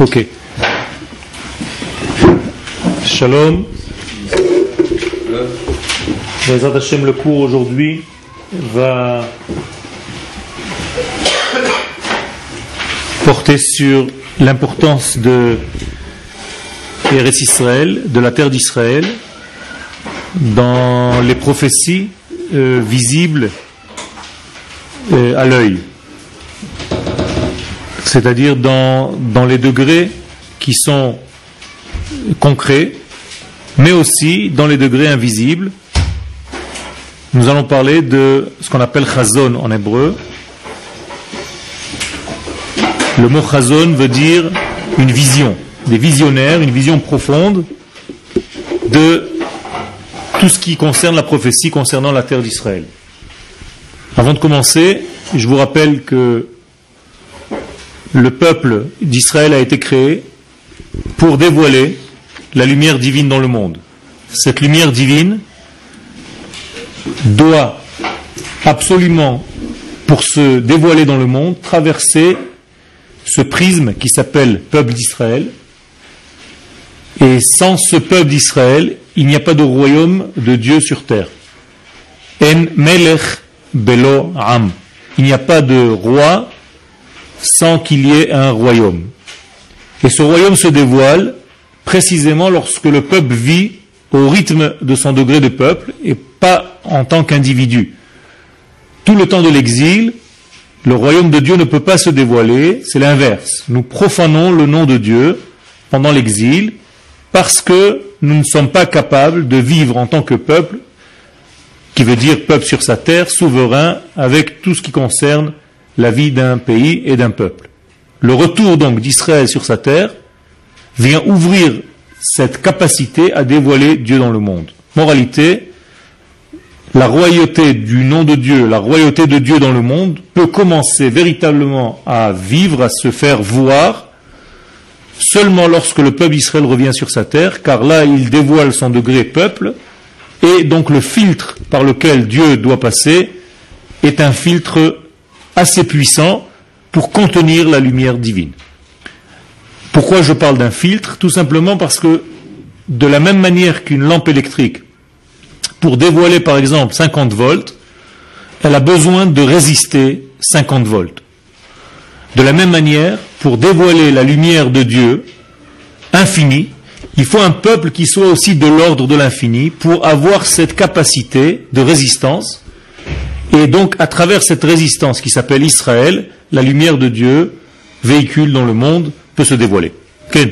Ok. Shalom. Bezat Hashem, le cours aujourd'hui va porter sur l'importance de Israël, de la terre d'Israël, dans les prophéties euh, visibles euh, à l'œil c'est-à-dire dans, les degrés qui sont concrets, mais aussi dans les degrés invisibles. Nous allons parler de ce qu'on appelle chazon en hébreu. Le mot chazon veut dire une vision, des visionnaires, une vision profonde de tout ce qui concerne la prophétie concernant la terre d'Israël. Avant de commencer, je vous rappelle que le peuple d'Israël a été créé pour dévoiler la lumière divine dans le monde. Cette lumière divine doit absolument, pour se dévoiler dans le monde, traverser ce prisme qui s'appelle peuple d'Israël. Et sans ce peuple d'Israël, il n'y a pas de royaume de Dieu sur terre. En melech belo am. Il n'y a pas de roi sans qu'il y ait un royaume. Et ce royaume se dévoile précisément lorsque le peuple vit au rythme de son degré de peuple et pas en tant qu'individu. Tout le temps de l'exil, le royaume de Dieu ne peut pas se dévoiler, c'est l'inverse. Nous profanons le nom de Dieu pendant l'exil parce que nous ne sommes pas capables de vivre en tant que peuple, qui veut dire peuple sur sa terre, souverain, avec tout ce qui concerne la vie d'un pays et d'un peuple. Le retour donc d'Israël sur sa terre vient ouvrir cette capacité à dévoiler Dieu dans le monde. Moralité, la royauté du nom de Dieu, la royauté de Dieu dans le monde peut commencer véritablement à vivre, à se faire voir seulement lorsque le peuple d'Israël revient sur sa terre, car là il dévoile son degré peuple, et donc le filtre par lequel Dieu doit passer est un filtre assez puissant pour contenir la lumière divine. Pourquoi je parle d'un filtre? Tout simplement parce que de la même manière qu'une lampe électrique, pour dévoiler par exemple 50 volts, elle a besoin de résister 50 volts. De la même manière, pour dévoiler la lumière de Dieu infinie, il faut un peuple qui soit aussi de l'ordre de l'infini pour avoir cette capacité de résistance et donc, à travers cette résistance qui s'appelle Israël, la lumière de Dieu véhicule dans le monde, peut se dévoiler. Ken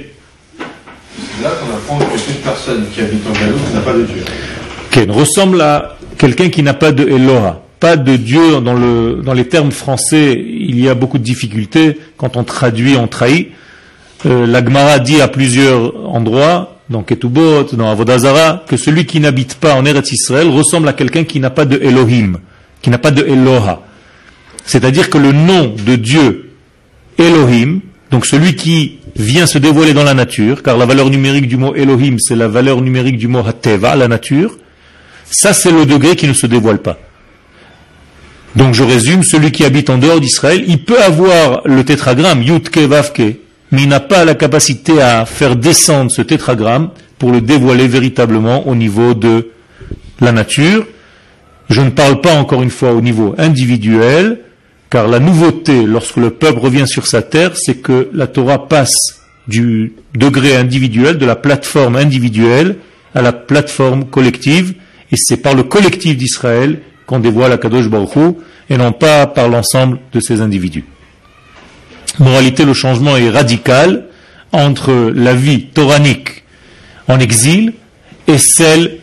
Là qu'on apprend que toute personne qui habite en Galoute n'a pas de Dieu. Ken ressemble à quelqu'un qui n'a pas de Eloha. Pas de Dieu dans, le, dans les termes français, il y a beaucoup de difficultés. Quand on traduit, on trahit. Euh, la Gemara dit à plusieurs endroits, dans Ketubot, dans Avodazara, que celui qui n'habite pas en Eretz Israël ressemble à quelqu'un qui n'a pas de Elohim qui n'a pas de Eloha. C'est-à-dire que le nom de Dieu, Elohim, donc celui qui vient se dévoiler dans la nature, car la valeur numérique du mot Elohim, c'est la valeur numérique du mot Hateva, la nature, ça c'est le degré qui ne se dévoile pas. Donc je résume, celui qui habite en dehors d'Israël, il peut avoir le tétragramme, Yutke Vavke, mais il n'a pas la capacité à faire descendre ce tétragramme pour le dévoiler véritablement au niveau de la nature, je ne parle pas encore une fois au niveau individuel, car la nouveauté lorsque le peuple revient sur sa terre, c'est que la Torah passe du degré individuel, de la plateforme individuelle, à la plateforme collective, et c'est par le collectif d'Israël qu'on dévoile la Kadosh Baruch et non pas par l'ensemble de ces individus. Moralité, le changement est radical entre la vie toranique en exil et celle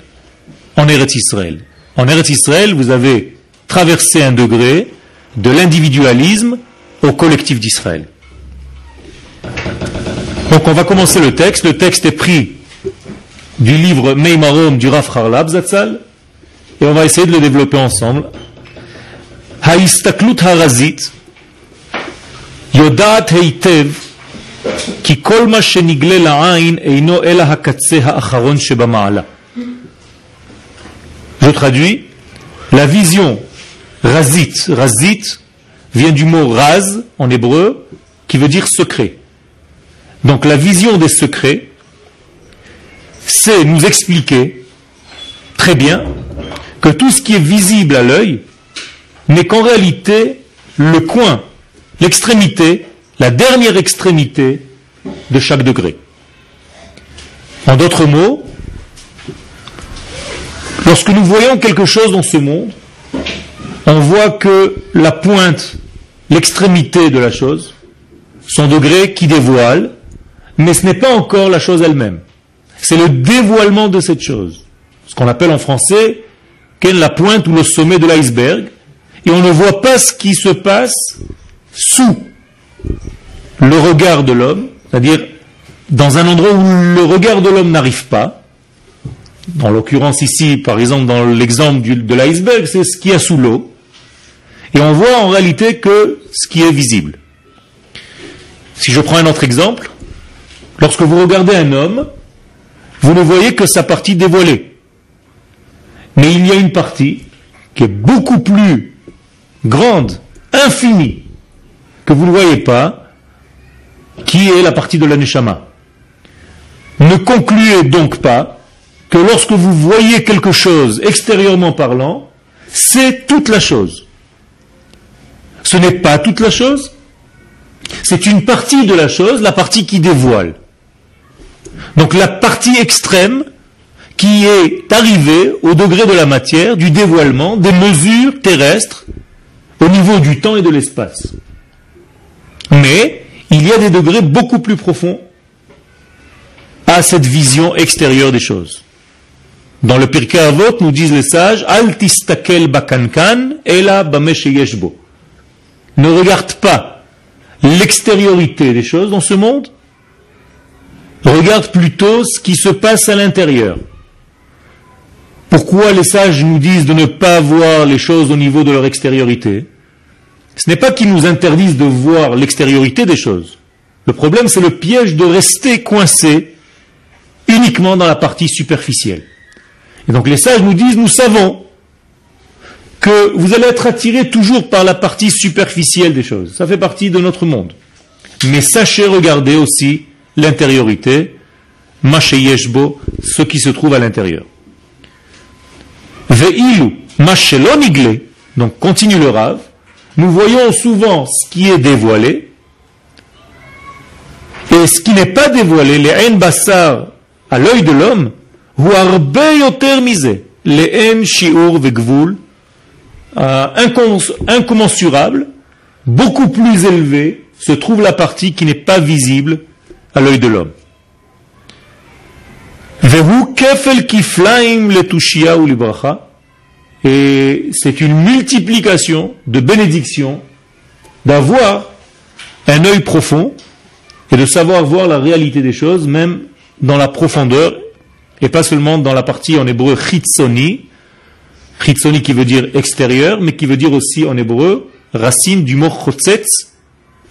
en Eretz Israël. En Eretz Israël, vous avez traversé un degré de l'individualisme au collectif d'Israël. Donc on va commencer le texte. Le texte est pris du livre Meimarom du Raf Harlab Zatzal et on va essayer de le développer ensemble. Haistaklut harazit yodat heitev ki kol ma shenigle la'ain eino ela hakatse ha'acharon shebama'ala. Je traduis. La vision razit, razit vient du mot raz en hébreu qui veut dire secret. Donc la vision des secrets, c'est nous expliquer très bien que tout ce qui est visible à l'œil n'est qu'en réalité le coin, l'extrémité, la dernière extrémité de chaque degré. En d'autres mots, lorsque nous voyons quelque chose dans ce monde, on voit que la pointe, l'extrémité de la chose, son degré qui dévoile, mais ce n'est pas encore la chose elle-même. C'est le dévoilement de cette chose. Ce qu'on appelle en français la pointe ou le sommet de l'iceberg, et on ne voit pas ce qui se passe sous le regard de l'homme, c'est-à-dire dans un endroit où le regard de l'homme n'arrive pas. Dans l'occurrence ici, par exemple, dans l'exemple de l'iceberg, c'est ce qu'il y a sous l'eau. Et on voit en réalité que ce qui est visible. Si je prends un autre exemple, lorsque vous regardez un homme, vous ne voyez que sa partie dévoilée. Mais il y a une partie qui est beaucoup plus grande, infinie, que vous ne voyez pas, qui est la partie de l'aneshama. Ne concluez donc pas que lorsque vous voyez quelque chose extérieurement parlant, c'est toute la chose. Ce n'est pas toute la chose, c'est une partie de la chose, la partie qui dévoile. Donc la partie extrême qui est arrivée au degré de la matière, du dévoilement, des mesures terrestres au niveau du temps et de l'espace. Mais il y a des degrés beaucoup plus profonds à cette vision extérieure des choses. Dans le Pirkei Avot, nous disent les sages, Al tistakel bakankan, ela yeshbo. Ne regarde pas l'extériorité des choses dans ce monde, regarde plutôt ce qui se passe à l'intérieur. Pourquoi les sages nous disent de ne pas voir les choses au niveau de leur extériorité? Ce n'est pas qu'ils nous interdisent de voir l'extériorité des choses. Le problème, c'est le piège de rester coincé uniquement dans la partie superficielle. Et donc les sages nous disent, nous savons que vous allez être attiré toujours par la partie superficielle des choses. Ça fait partie de notre monde. Mais sachez regarder aussi l'intériorité, yeshbo, ce qui se trouve à l'intérieur. Veilu, donc continue le Rav, nous voyons souvent ce qui est dévoilé, et ce qui n'est pas dévoilé, les haine bassar à l'œil de l'homme, ou misé, les haine shiur vegvul, euh, incommensurable, beaucoup plus élevé, se trouve la partie qui n'est pas visible à l'œil de l'homme. Et c'est une multiplication de bénédictions d'avoir un œil profond et de savoir voir la réalité des choses, même dans la profondeur, et pas seulement dans la partie en hébreu chitzoni, chitzoni qui veut dire extérieur, mais qui veut dire aussi en hébreu racine du mot chotzetz,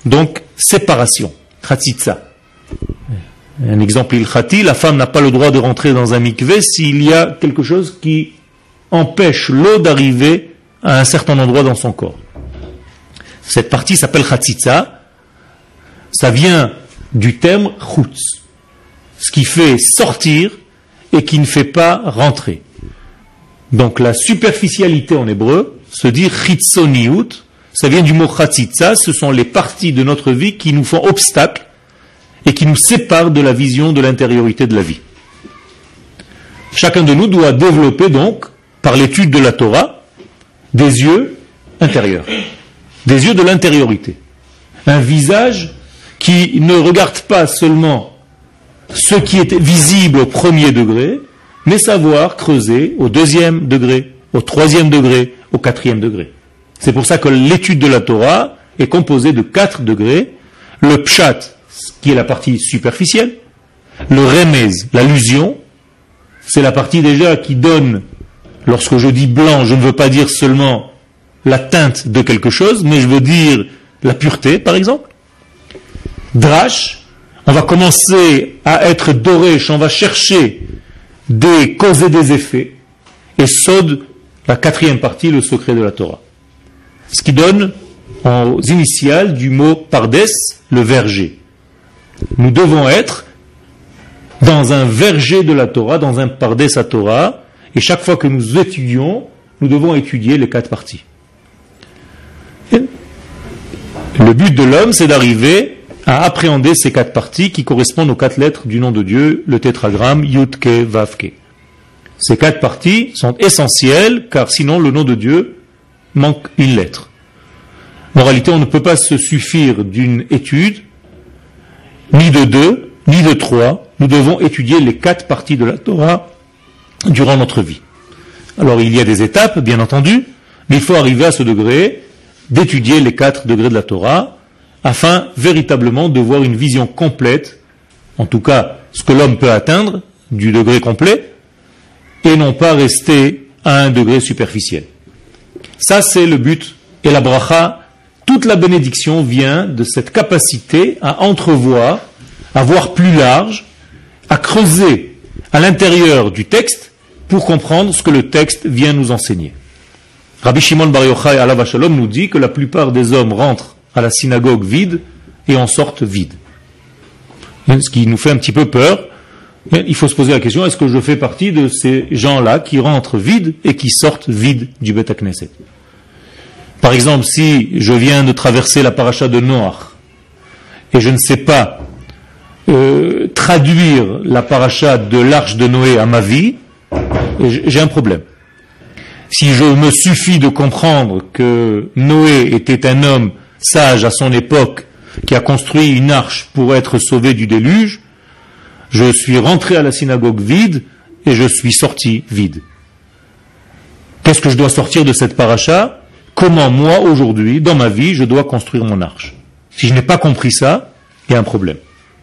donc séparation, chatzitza. Un exemple ilchati, la femme n'a pas le droit de rentrer dans un mikvé s'il y a quelque chose qui empêche l'eau d'arriver à un certain endroit dans son corps. Cette partie s'appelle chatzitza. Ça vient du terme chutz, ce qui fait sortir et qui ne fait pas rentrer. Donc la superficialité en hébreu se dit chitzoniut, ça vient du mot chatzitza, ce sont les parties de notre vie qui nous font obstacle et qui nous sépare de la vision de l'intériorité de la vie. Chacun de nous doit développer donc, par l'étude de la Torah, des yeux intérieurs, des yeux de l'intériorité. Un visage qui ne regarde pas seulement ce qui est visible au premier degré, mais savoir creuser au deuxième degré, au troisième degré, au quatrième degré. C'est pour ça que l'étude de la Torah est composée de quatre degrés. Le pshat, qui est la partie superficielle. Le remez, l'allusion, c'est la partie déjà qui donne, lorsque je dis blanc, je ne veux pas dire seulement la teinte de quelque chose, mais je veux dire la pureté, par exemple. Drash, on va commencer à être doré, on va chercher des causes et des effets. Et Sod, la quatrième partie, le secret de la Torah. Ce qui donne aux initiales du mot pardes, le verger Nous devons être dans un verger de la Torah, dans un sa Torah, et chaque fois que nous étudions, nous devons étudier les quatre parties. Le but de l'homme, c'est d'arriver à appréhender ces quatre parties qui correspondent aux quatre lettres du nom de Dieu, le tétragramme Yudke Vavke. Ces quatre parties sont essentielles car sinon le nom de Dieu manque une lettre. En réalité, on ne peut pas se suffire d'une étude, ni de deux, ni de trois. Nous devons étudier les quatre parties de la Torah durant notre vie. Alors il y a des étapes, bien entendu, mais il faut arriver à ce degré d'étudier les quatre degrés de la Torah afin véritablement de voir une vision complète, en tout cas ce que l'homme peut atteindre du degré complet, et non pas rester à un degré superficiel. Ça, c'est le but. Et la bracha, toute la bénédiction vient de cette capacité à entrevoir, à voir plus large, à creuser à l'intérieur du texte pour comprendre ce que le texte vient nous enseigner. Rabbi Shimon Bar Yochai Alav nous dit que la plupart des hommes rentrent à la synagogue vide et en sortent vide. Ce qui nous fait un petit peu peur. il faut se poser la question, est-ce que je fais partie de ces gens-là qui rentrent vides et qui sortent vides du Beth Knesset? Par exemple, si je viens de traverser la paracha de Noach et je ne sais pas euh, traduire la paracha de l'arche de Noé à ma vie, j'ai un problème. Si je me suffis de comprendre que Noé était un homme sage à son époque qui a construit une arche pour être sauvé du déluge, je suis rentré à la synagogue vide et je suis sorti vide. Qu'est-ce que je dois sortir de cette paracha? Comment moi, aujourd'hui, dans ma vie, je dois construire mon arche? Si je n'ai pas compris ça, il y a un problème.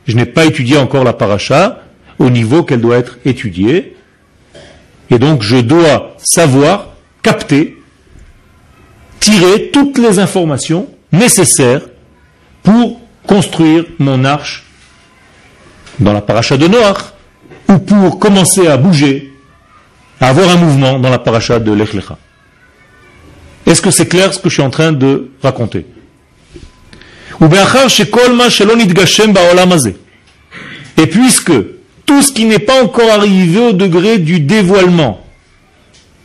Je n'ai pas étudié encore la paracha au niveau qu'elle doit être étudiée. Et donc, je dois savoir, capter, tirer toutes les informations nécessaire pour construire mon arche dans la paracha de Noach, ou pour commencer à bouger, à avoir un mouvement dans la paracha de l'Echlecha. Est-ce que c'est clair ce que je suis en train de raconter? Et puisque tout ce qui n'est pas encore arrivé au degré du dévoilement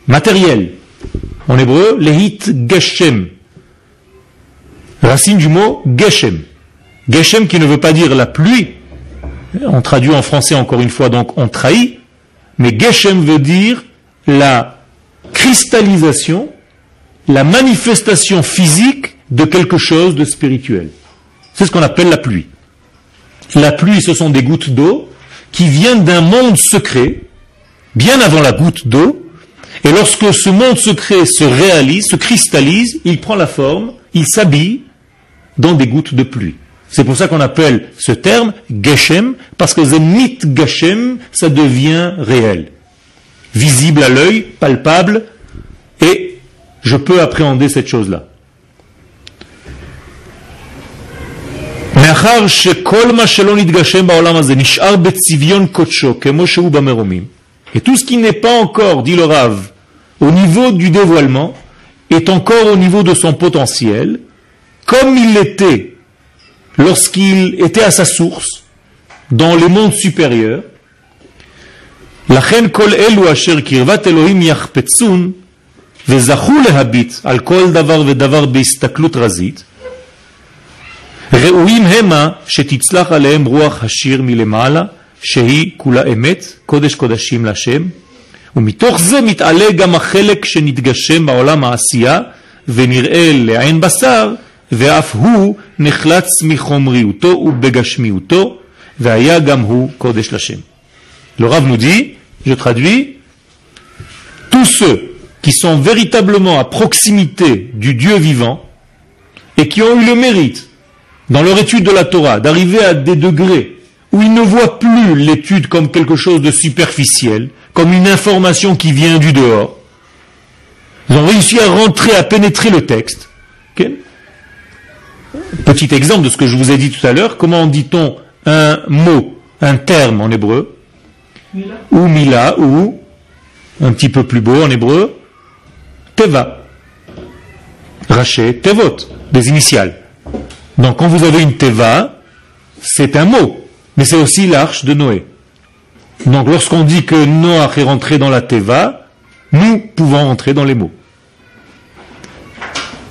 matériel, en hébreu, lehit geshem, Racine du mot Geshem. Geshem qui ne veut pas dire la pluie. On traduit en français encore une fois, donc on trahit. Mais Geshem veut dire la cristallisation, la manifestation physique de quelque chose de spirituel. C'est ce qu'on appelle la pluie. La pluie, ce sont des gouttes d'eau qui viennent d'un monde secret, bien avant la goutte d'eau, et lorsque ce monde secret se réalise, se cristallise, il prend la forme, il s'habille, dans des gouttes de pluie. C'est pour ça qu'on appelle ce terme Geshem, parce que Zemit Geshem, ça devient réel, visible à l'œil, palpable, et je peux appréhender cette chose-là. Et tout ce qui n'est pas encore, dit le Rav, au niveau du dévoilement, est encore au niveau de son potentiel, comme il l'était lorsqu'il était à sa source, dans les mondes supérieurs, לכן כל אלו אשר קרבת אלוהים יחפצון וזכו להביט על כל דבר ודבר בהסתכלות רזית, ראויים המה שתצלח עליהם רוח השיר מלמעלה, שהיא כולה אמת, קודש קודשים להשם, ומתוך זה מתעלה גם החלק שנתגשם בעולם העשייה ונראה לעין בשר, ואף הוא נחלץ מחומריותו ובגשמיותו, והיה גם הוא קודש לשם. Le Rav nous dit, je traduis, tous ceux qui sont véritablement à proximité du Dieu vivant et qui ont eu le mérite, dans leur étude de la Torah, d'arriver à des degrés où ils ne voient plus l'étude comme quelque chose de superficiel, comme une information qui vient du dehors. Ils ont réussi à rentrer, à pénétrer le texte. Petit exemple de ce que je vous ai dit tout à l'heure, comment dit-on un mot, un terme en hébreu Ou mila, ou, un petit peu plus beau en hébreu, teva. Raché, tevot, des initiales. Donc quand vous avez une teva, c'est un mot. Mais c'est aussi l'arche de Noé. Donc lorsqu'on dit que Noach est rentré dans la Teva, nous pouvons rentrer dans les mots.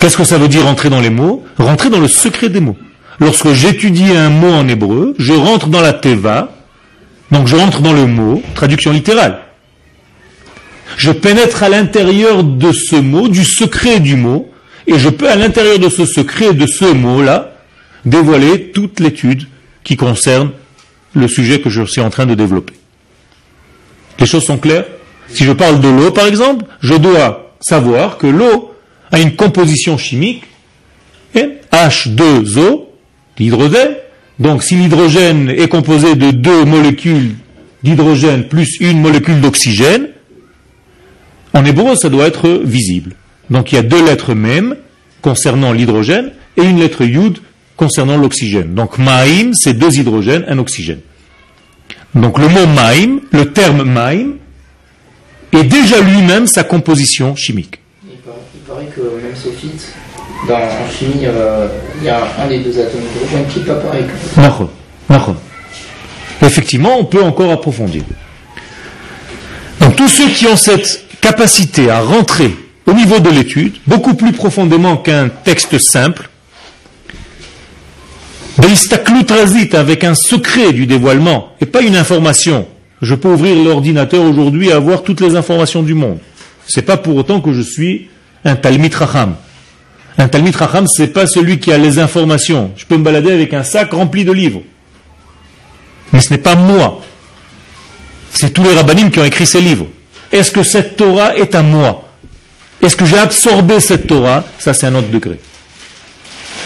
Qu'est-ce que ça veut dire rentrer dans les mots? Rentrer dans le secret des mots. Lorsque j'étudie un mot en hébreu, je rentre dans la Teva, donc je rentre dans le mot, traduction littérale. Je pénètre à l'intérieur de ce mot, du secret du mot, et je peux à l'intérieur de ce secret, de ce mot-là, dévoiler toute l'étude qui concerne le sujet que je suis en train de développer. Les choses sont claires? Si je parle de l'eau, par exemple, je dois savoir que l'eau a une composition chimique H2O, l'hydrogène. Donc si l'hydrogène est composé de deux molécules d'hydrogène plus une molécule d'oxygène, en hébreu, ça doit être visible. Donc il y a deux lettres même concernant l'hydrogène et une lettre yud concernant l'oxygène. Donc maïm, c'est deux hydrogènes, un oxygène. Donc le mot maïm, le terme maïm, est déjà lui-même sa composition chimique. Paraît, que même sophite, dans, en chimie, euh, il y a un des deux atomes d'hydrogène qui pas pareil. Effectivement, on peut encore approfondir. Donc tous ceux qui ont cette capacité à rentrer au niveau de l'étude, beaucoup plus profondément qu'un texte simple, avec un secret du dévoilement et pas une information. Je peux ouvrir l'ordinateur aujourd'hui et avoir toutes les informations du monde. C'est pas pour autant que je suis un Talmid Racham. Un Talmid Racham, c'est pas celui qui a les informations. Je peux me balader avec un sac rempli de livres. Mais ce n'est pas moi. C'est tous les rabbinim qui ont écrit ces livres. Est-ce que cette Torah est à moi? Est-ce que j'ai absorbé cette Torah? Ça, c'est un autre degré.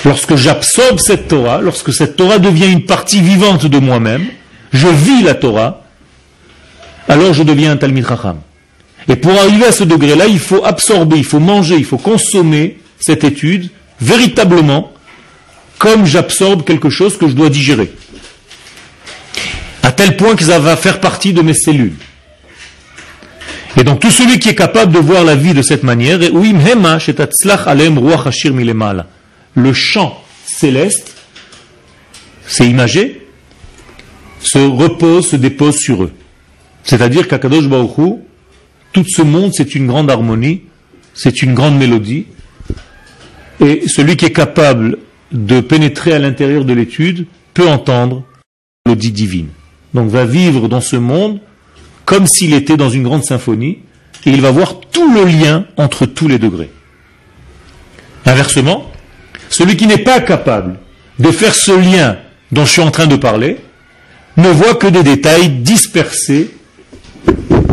Lorsque j'absorbe cette Torah, lorsque cette Torah devient une partie vivante de moi-même, je vis la Torah, alors je deviens un Talmid Racham. Et pour arriver à ce degré-là, il faut absorber, il faut manger, il faut consommer cette étude véritablement comme j'absorbe quelque chose que je dois digérer. À tel point que ça va faire partie de mes cellules. Et donc tout celui qui est capable de voir la vie de cette manière, le champ céleste, c'est imagé, se repose, se dépose sur eux. C'est-à-dire qu'Akadosh Baruch tout ce monde, c'est une grande harmonie, c'est une grande mélodie, et celui qui est capable de pénétrer à l'intérieur de l'étude peut entendre la mélodie divine. Donc va vivre dans ce monde comme s'il était dans une grande symphonie, et il va voir tout le lien entre tous les degrés. Inversement, celui qui n'est pas capable de faire ce lien dont je suis en train de parler ne voit que des détails dispersés,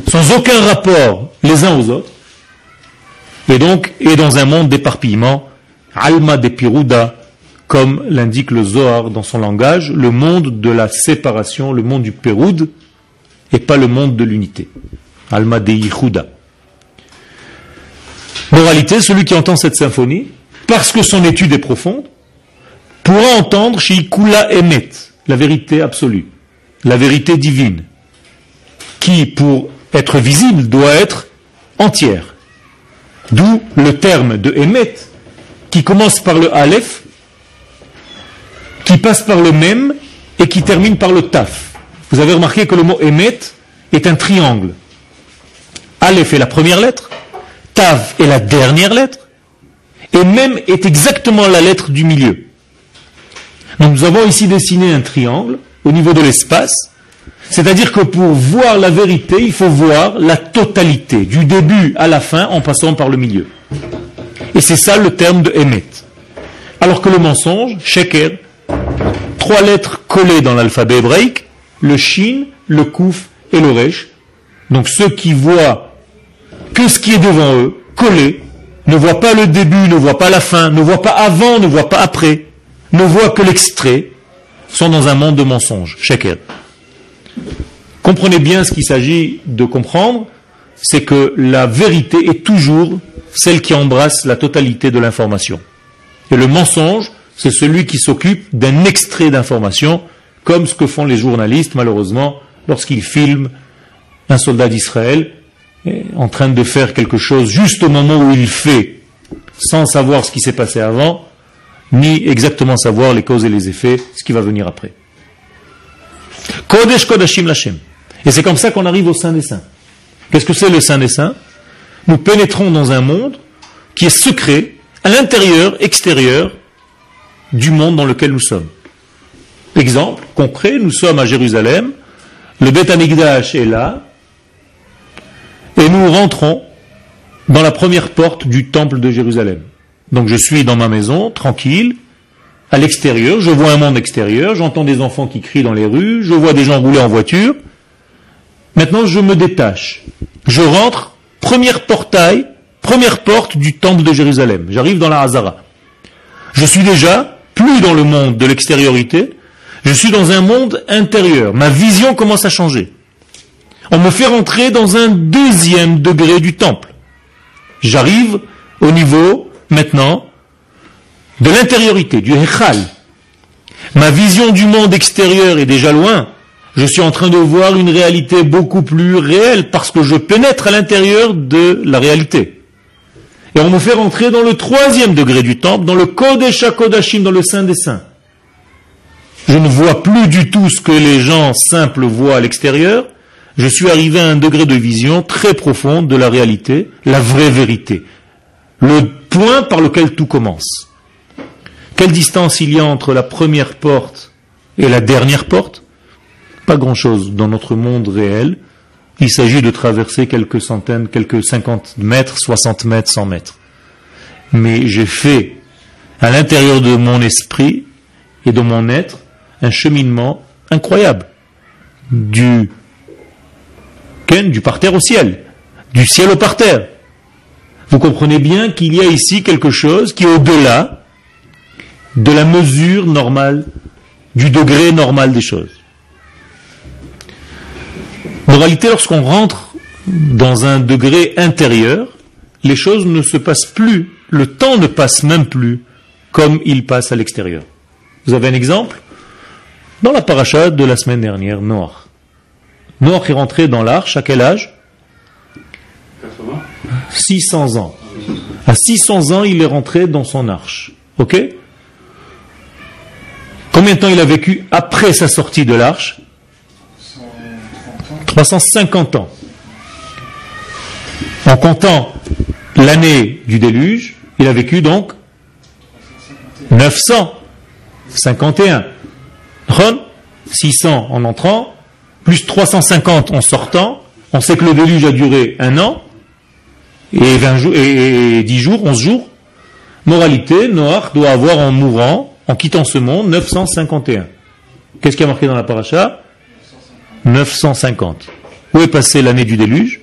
sans aucun rapport les uns aux autres, et donc est dans un monde d'éparpillement, alma de piruda, comme l'indique le Zohar dans son langage, le monde de la séparation, le monde du péroud, et pas le monde de l'unité. Alma de Yihuda. Moralité, celui qui entend cette symphonie parce que son étude est profonde, pourra entendre Kula Emet, la vérité absolue, la vérité divine, qui, pour être visible, doit être entière. D'où le terme de Emet, qui commence par le Aleph, qui passe par le Mem et qui termine par le Taf. Vous avez remarqué que le mot Emet est un triangle. Aleph est la première lettre, Tav est la dernière lettre, et même est exactement la lettre du milieu. Nous avons ici dessiné un triangle au niveau de l'espace, c'est-à-dire que pour voir la vérité, il faut voir la totalité, du début à la fin en passant par le milieu. Et c'est ça le terme de Emet. Alors que le mensonge, Sheker, trois lettres collées dans l'alphabet hébraïque, le Shin, le Kouf et le Resh. Donc ceux qui voient que ce qui est devant eux, collé, ne voit pas le début, ne voit pas la fin, ne voit pas avant, ne voit pas après, ne voit que l'extrait, sont dans un monde de mensonges. Sheker. Comprenez bien ce qu'il s'agit de comprendre, c'est que la vérité est toujours celle qui embrasse la totalité de l'information. Et le mensonge, c'est celui qui s'occupe d'un extrait d'information, comme ce que font les journalistes, malheureusement, lorsqu'ils filment un soldat d'Israël en train de faire quelque chose juste au moment où il fait, sans savoir ce qui s'est passé avant, ni exactement savoir les causes et les effets, ce qui va venir après. Kodesh Kodashim Lachem. Et c'est comme ça qu'on arrive au Saint des Saints. Qu'est-ce que c'est le Saint des Saints? Nous pénétrons dans un monde qui est secret, à l'intérieur, extérieur du monde dans lequel nous sommes. Exemple concret, nous sommes à Jérusalem, le Beth Amikdash est là, et nous rentrons dans la première porte du temple de Jérusalem. Donc je suis dans ma maison, tranquille, à l'extérieur, je vois un monde extérieur, j'entends des enfants qui crient dans les rues, je vois des gens rouler en voiture. Maintenant, je me détache. Je rentre, première portail, première porte du temple de Jérusalem. J'arrive dans la Hazara. Je suis déjà plus dans le monde de l'extériorité, je suis dans un monde intérieur. Ma vision commence à changer. On me fait rentrer dans un deuxième degré du temple. J'arrive au niveau, maintenant, de l'intériorité, du Hechal. Ma vision du monde extérieur est déjà loin. Je suis en train de voir une réalité beaucoup plus réelle parce que je pénètre à l'intérieur de la réalité. Et on me fait rentrer dans le troisième degré du temple, dans le Kodesh Kodashim, dans le Saint des Saints. Je ne vois plus du tout ce que les gens simples voient à l'extérieur. Je suis arrivé à un degré de vision très profond de la réalité, la vraie vérité. Le point par lequel tout commence. Quelle distance il y a entre la première porte et la dernière porte? Pas grand-chose dans notre monde réel. Il s'agit de traverser quelques centaines, quelques cinquante mètres, soixante mètres, cent mètres. Mais j'ai fait à l'intérieur de mon esprit et de mon être un cheminement incroyable du du parterre au ciel, du ciel au parterre. Vous comprenez bien qu'il y a ici quelque chose qui est au-delà de la mesure normale, du degré normal des choses. En réalité, lorsqu'on rentre dans un degré intérieur, les choses ne se passent plus, le temps ne passe même plus comme il passe à l'extérieur. Vous avez un exemple Dans la paracha de la semaine dernière, Noir. Noir est rentré dans l'arche à quel âge? 600 ans. À 600 ans, il est rentré dans son arche. Ok? Combien de temps il a vécu après sa sortie de l'arche 350 ans. En comptant l'année du déluge, il a vécu donc 951. 600 en entrant, plus 350 en sortant. On sait que le déluge a duré un an, et, 20 jours, et 10 jours, 11 jours. Moralité, Noach doit avoir en mourant, en quittant ce monde, 951. Qu'est-ce qui a marqué dans la paracha? 950. Où est passée l'année du déluge?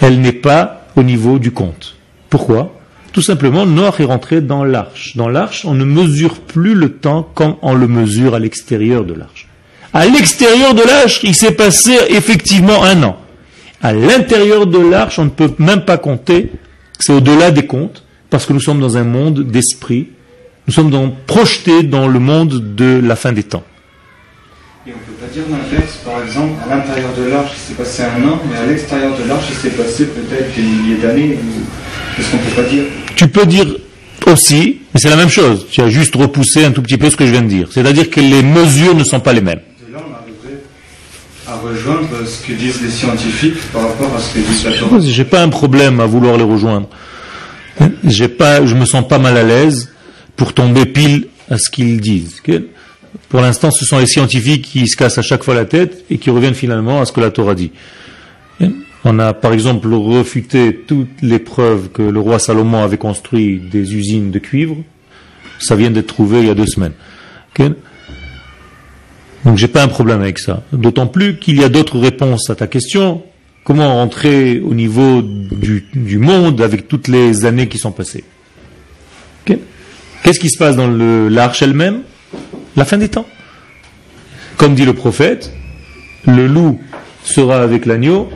Elle n'est pas au niveau du compte. Pourquoi? Tout simplement, Noach est rentré dans l'arche. Dans l'arche, on ne mesure plus le temps comme on le mesure à l'extérieur de l'arche. À l'extérieur de l'arche, il s'est passé effectivement un an. À l'intérieur de l'arche, on ne peut même pas compter, c'est au-delà des comptes, parce que nous sommes dans un monde d'esprit, nous sommes dans, projetés dans le monde de la fin des temps. Et on ne peut pas dire l'inverse, par exemple, à l'intérieur de l'arche, il s'est passé un an, mais à l'extérieur de l'arche, il s'est passé peut-être des milliers d'années. Qu'est-ce qu'on ne peut pas dire? Tu peux dire aussi, mais c'est la même chose. Tu as juste repoussé un tout petit peu ce que je viens de dire. C'est-à-dire que les mesures ne sont pas les mêmes. De là, on arriverait à rejoindre ce que disent les scientifiques par rapport à ce que disent la Torah. J'ai pas un problème à vouloir les rejoindre. J'ai pas, je me sens pas mal à l'aise pour tomber pile à ce qu'ils disent. Pour l'instant, ce sont les scientifiques qui se cassent à chaque fois la tête et qui reviennent finalement à ce que la Torah dit. On a par exemple refuté toutes les preuves que le roi Salomon avait construit des usines de cuivre. Ça vient d'être trouvé il y a deux semaines. Donc j'ai pas un problème avec ça. D'autant plus qu'il y a d'autres réponses à ta question. Comment rentrer au niveau du, du monde avec toutes les années qui sont passées Qu'est-ce qui se passe dans l'arche elle-même? La fin des temps. Comme dit le prophète, le loup sera avec l'agneau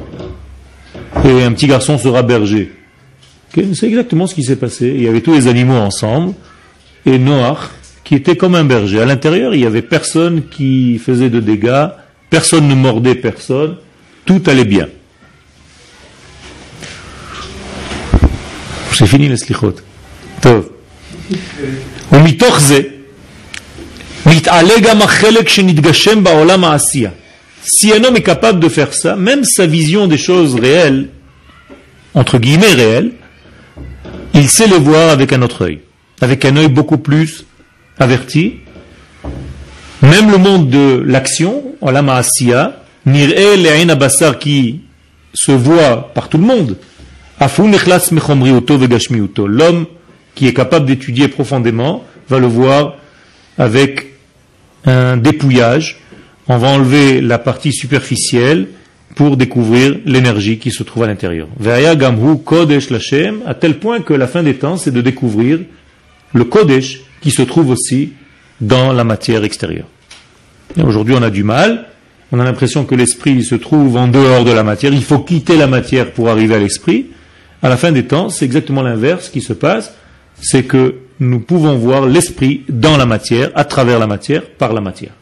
et un petit garçon sera berger. C'est exactement ce qui s'est passé. Il y avait tous les animaux ensemble et Noach qui était comme un berger. À l'intérieur, il n'y avait personne qui faisait de dégâts, personne ne mordait personne, tout allait bien. C'est fini les slichot. Tov. מתעלה גם החלק שנתגשם בעולם העשייה. Si un homme est capable de faire ça, même sa vision des choses réelles, entre guillemets réelles, il sait les voir avec un autre œil, avec un œil beaucoup plus averti. Même le monde de l'action, Olam Asiya, Nir'e le'ain abasar qui se voit par tout le monde, Afun echlas mechomriuto vegashmiuto. L'homme qui est capable d'étudier profondément va le voir avec un dépouillage. On va enlever la partie superficielle pour découvrir l'énergie qui se trouve à l'intérieur. Ve'aya gamhu kodesh lachem, à tel point que la fin des temps, c'est de découvrir le kodesh qui se trouve aussi dans la matière extérieure. Aujourd'hui, on a du mal. On a l'impression que l'esprit se trouve en dehors de la matière. Il faut quitter la matière pour arriver à l'esprit. À la fin des temps, c'est exactement l'inverse qui se passe. C'est que nous pouvons voir l'esprit dans la matière, à travers la matière, par la matière.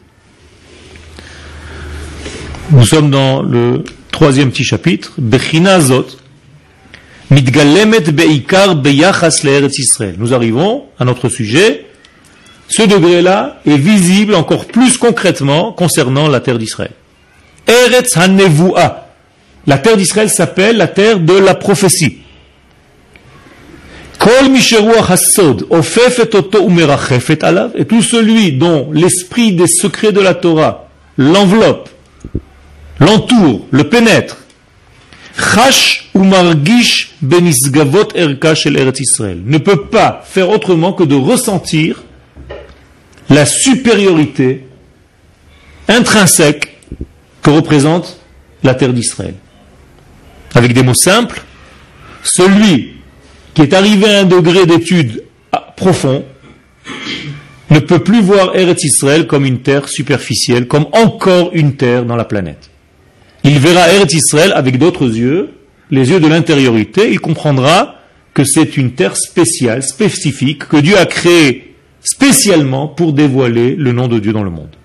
Nous sommes dans le troisième petit chapitre. Mitgalemet Beikar Israël. Nous arrivons à notre sujet. Ce degré-là est visible encore plus concrètement concernant la terre d'Israël. Eretz Hanevua. La terre d'Israël s'appelle la terre de la prophétie. Et tout celui dont l'esprit des secrets de la Torah l'enveloppe, l'entoure, le pénètre, ne peut pas faire autrement que de ressentir la supériorité intrinsèque que représente la terre d'Israël. Avec des mots simples, celui qui est arrivé à un degré d'étude profond ne peut plus voir Eretz Israël comme une terre superficielle, comme encore une terre dans la planète. Il verra Eretz Israël avec d'autres yeux, les yeux de l'intériorité, il comprendra que c'est une terre spéciale, spécifique, que Dieu a créée spécialement pour dévoiler le nom de Dieu dans le monde.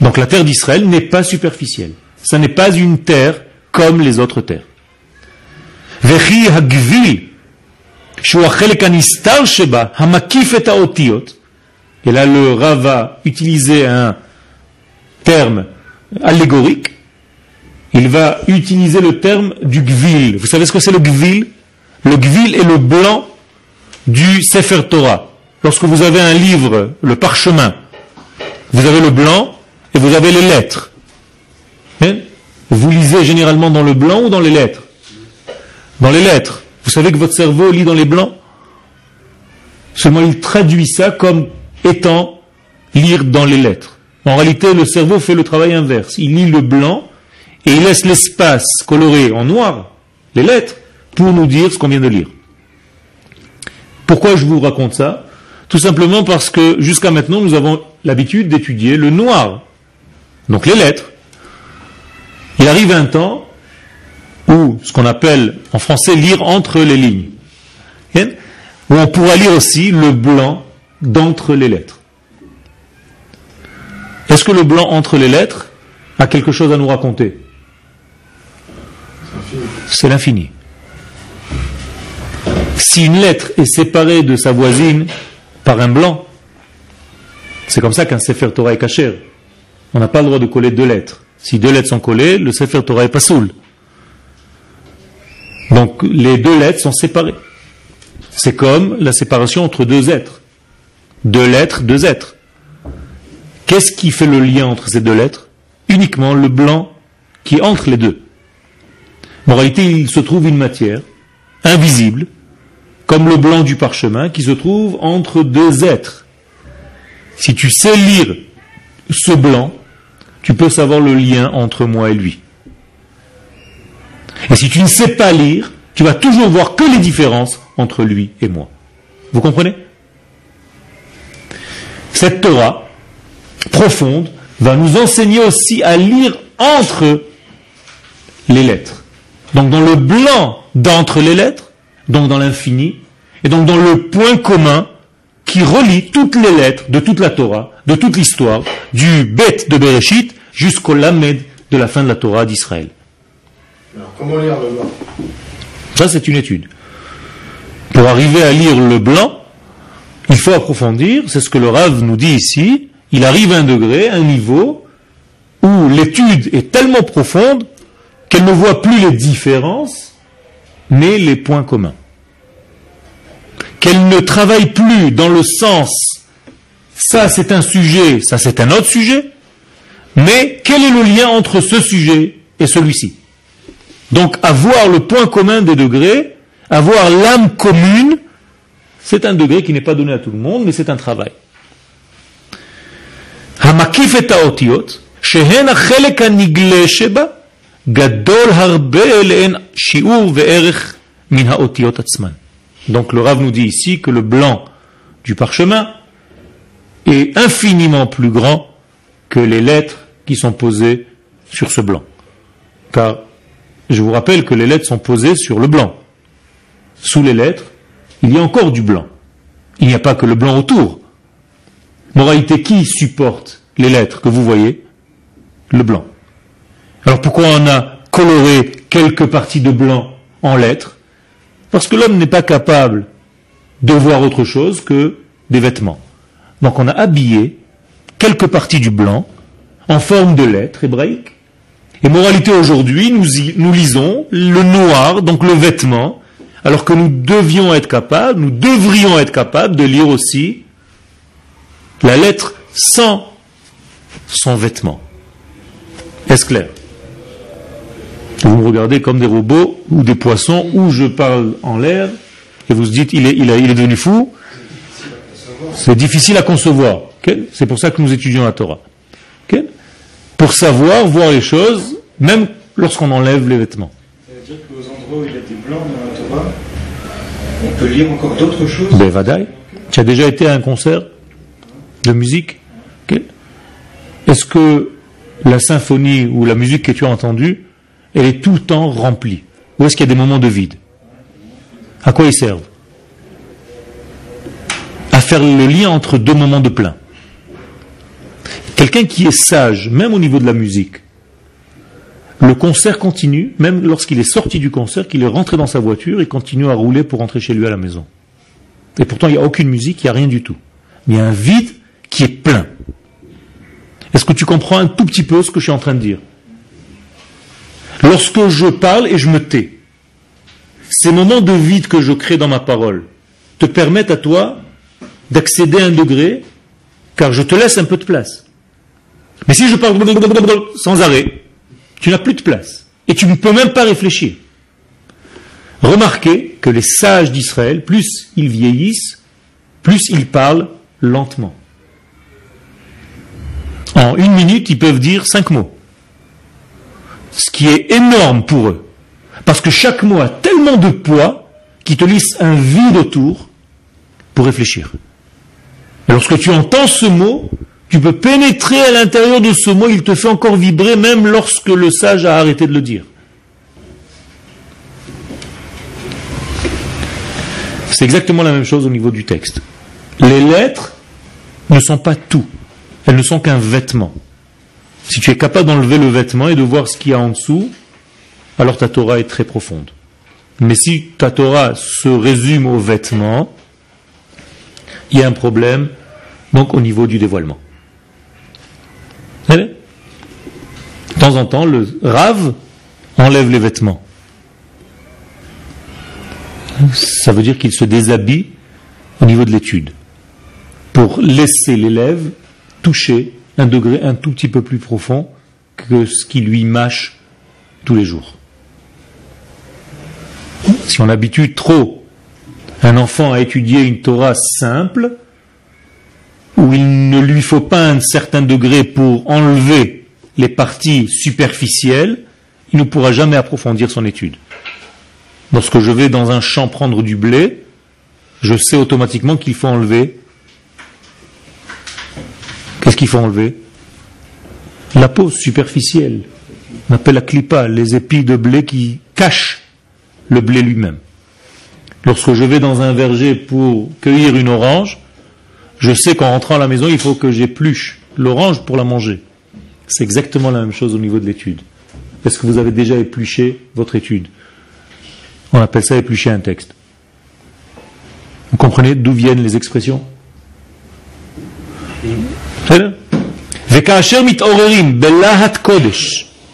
Donc la terre d'Israël n'est pas superficielle. Ce n'est pas une terre comme les autres terres. וכי הגביל, שהוא החלק הנסתר שבה, המקיף את האותיות, et là le Rav va utiliser un terme allégorique, il va utiliser le terme du gvil. Vous savez ce que c'est le gvil Le gvil est le blanc du Sefer Torah. Lorsque vous avez un livre, le parchemin, vous avez le blanc et vous avez les lettres. Hein vous lisez généralement dans le blanc ou dans les lettres Dans les lettres. Vous savez que votre cerveau lit dans les blancs? Seulement il traduit ça comme étant lire dans les lettres. En réalité, le cerveau fait le travail inverse. Il lit le blanc et il laisse l'espace coloré en noir, les lettres, pour nous dire ce qu'on vient de lire. Pourquoi je vous raconte ça? Tout simplement parce que jusqu'à maintenant, nous avons l'habitude d'étudier le noir, donc les lettres. Il arrive un temps où, ce qu'on appelle en français, lire entre les lignes, où on pourra lire aussi le blanc d'entre les lettres. Est-ce que le blanc entre les lettres a quelque chose à nous raconter? C'est l'infini. Si une lettre est séparée de sa voisine par un blanc, c'est comme ça qu'un Sefer Torah est caché. On n'a pas le droit de coller deux lettres. Si deux lettres sont collées, le Sefer Torah est pas soul. Donc les deux lettres sont séparées. C'est comme la séparation entre deux êtres. Deux lettres, deux êtres. Qu'est-ce qui fait le lien entre ces deux lettres? Uniquement le blanc qui entre les deux. En réalité, il se trouve une matière invisible, comme le blanc du parchemin, qui se trouve entre deux êtres. Si tu sais lire ce blanc, tu peux savoir le lien entre moi et lui. Et si tu ne sais pas lire, tu vas toujours voir que les différences entre lui et moi. Vous comprenez? Cette Torah profonde va nous enseigner aussi à lire entre les lettres. Donc dans le blanc d'entre les lettres, donc dans l'infini, et donc dans le point commun qui relie toutes les lettres de toute la Torah, de toute l'histoire, du Bet de Bereshit jusqu'au Lamed de la fin de la Torah d'Israël. Alors, comment lire le blanc? Ça, c'est une étude. Pour arriver à lire le blanc, Il faut approfondir, c'est ce que le Rav nous dit ici. Il arrive à un degré, un niveau, où l'étude est tellement profonde qu'elle ne voit plus les différences, mais les points communs. Qu'elle ne travaille plus dans le sens, ça c'est un sujet, ça c'est un autre sujet, mais quel est le lien entre ce sujet et celui-ci? Donc avoir le point commun des degrés, avoir l'âme commune, c'est un degré qui n'est pas donné à tout le monde, mais c'est un travail. Donc le Rav nous dit ici que le blanc du parchemin est infiniment plus grand que les lettres qui sont posées sur ce blanc. Car je vous rappelle que les lettres sont posées sur le blanc. Sous les lettres, il y a encore du blanc. Il n'y a pas que le blanc autour. Moralité, qui supporte les lettres que vous voyez? Le blanc. Alors pourquoi on a coloré quelques parties de blanc en lettres? Parce que l'homme n'est pas capable de voir autre chose que des vêtements. Donc on a habillé quelques parties du blanc en forme de lettres hébraïques. Et moralité aujourd'hui, nous, lisons le noir, donc le vêtement, alors que nous devions être capables, nous devrions être capables de lire aussi la lettre sans son vêtement. Est-ce clair? Vous me regardez comme des robots ou des poissons, ou je parle en l'air, et vous dites, il est, il est devenu fou. C'est difficile à concevoir. C'est pour ça que nous étudions la Torah. Pour savoir, voir les choses, même lorsqu'on enlève les vêtements. Ça veut dire qu'aux endroits où il y a des blancs dans la Torah, on peut lire encore d'autres choses Ben, Vadaï. Tu as déjà été à un concert de musique? Est-ce que la symphonie ou la musique que tu as entendue, elle est tout le temps remplie? Ou est-ce qu'il y a des moments de vide? À quoi ils servent? À faire le lien entre deux moments de plein. Quelqu'un qui est sage, même au niveau de la musique, le concert continue, même lorsqu'il est sorti du concert, qu'il est rentré dans sa voiture, il continue à rouler pour rentrer chez lui à la maison. Et pourtant, il n'y a aucune musique, il n'y a rien du tout. Il y a un vide qui est plein. Est-ce que tu comprends un tout petit peu ce que je suis en train de dire? Lorsque je parle et je me tais, ces moments de vide que je crée dans ma parole te permettent à toi d'accéder à un degré, car je te laisse un peu de place. Mais si je parle sans arrêt, tu n'as plus de place. Et tu ne peux même pas réfléchir. Remarquez que les sages d'Israël, plus ils vieillissent, plus ils parlent lentement. En une minute, ils peuvent dire cinq mots. Ce qui est énorme pour eux. Parce que chaque mot a tellement de poids qu'il te laisse un vide autour pour réfléchir. Et lorsque tu entends ce mot, tu peux pénétrer à l'intérieur de ce mot, il te fait encore vibrer même lorsque le sage a arrêté de le dire. C'est exactement la même chose au niveau du texte. Les lettres ne sont pas tout. Elles ne sont qu'un vêtement. Si tu es capable d'enlever le vêtement et de voir ce qu'il y a en dessous, alors ta Torah est très profonde. Mais si ta Torah se résume au vêtement, il y a un problème donc au niveau du dévoilement. De en temps, le rave enlève les vêtements. Ça veut dire qu'il se déshabille au niveau de l'étude pour laisser l'élève toucher un degré un tout petit peu plus profond que ce qui lui mâche tous les jours. Si on habitue trop un enfant à étudier une Torah simple, où il ne lui faut pas un certain degré pour enlever les parties superficielles, il ne pourra jamais approfondir son étude. Lorsque je vais dans un champ prendre du blé, je sais automatiquement qu'il faut enlever. Qu'est-ce qu'il faut enlever? La peau superficielle. On appelle la clipa, les épis de blé qui cachent le blé lui-même. Lorsque je vais dans un verger pour cueillir une orange, je sais qu'en rentrant à la maison, il faut que j'épluche l'orange pour la manger. C'est exactement la même chose au niveau de l'étude. Est-ce que vous avez déjà épluché votre étude? On appelle ça éplucher un texte. Vous comprenez d'où viennent les expressions?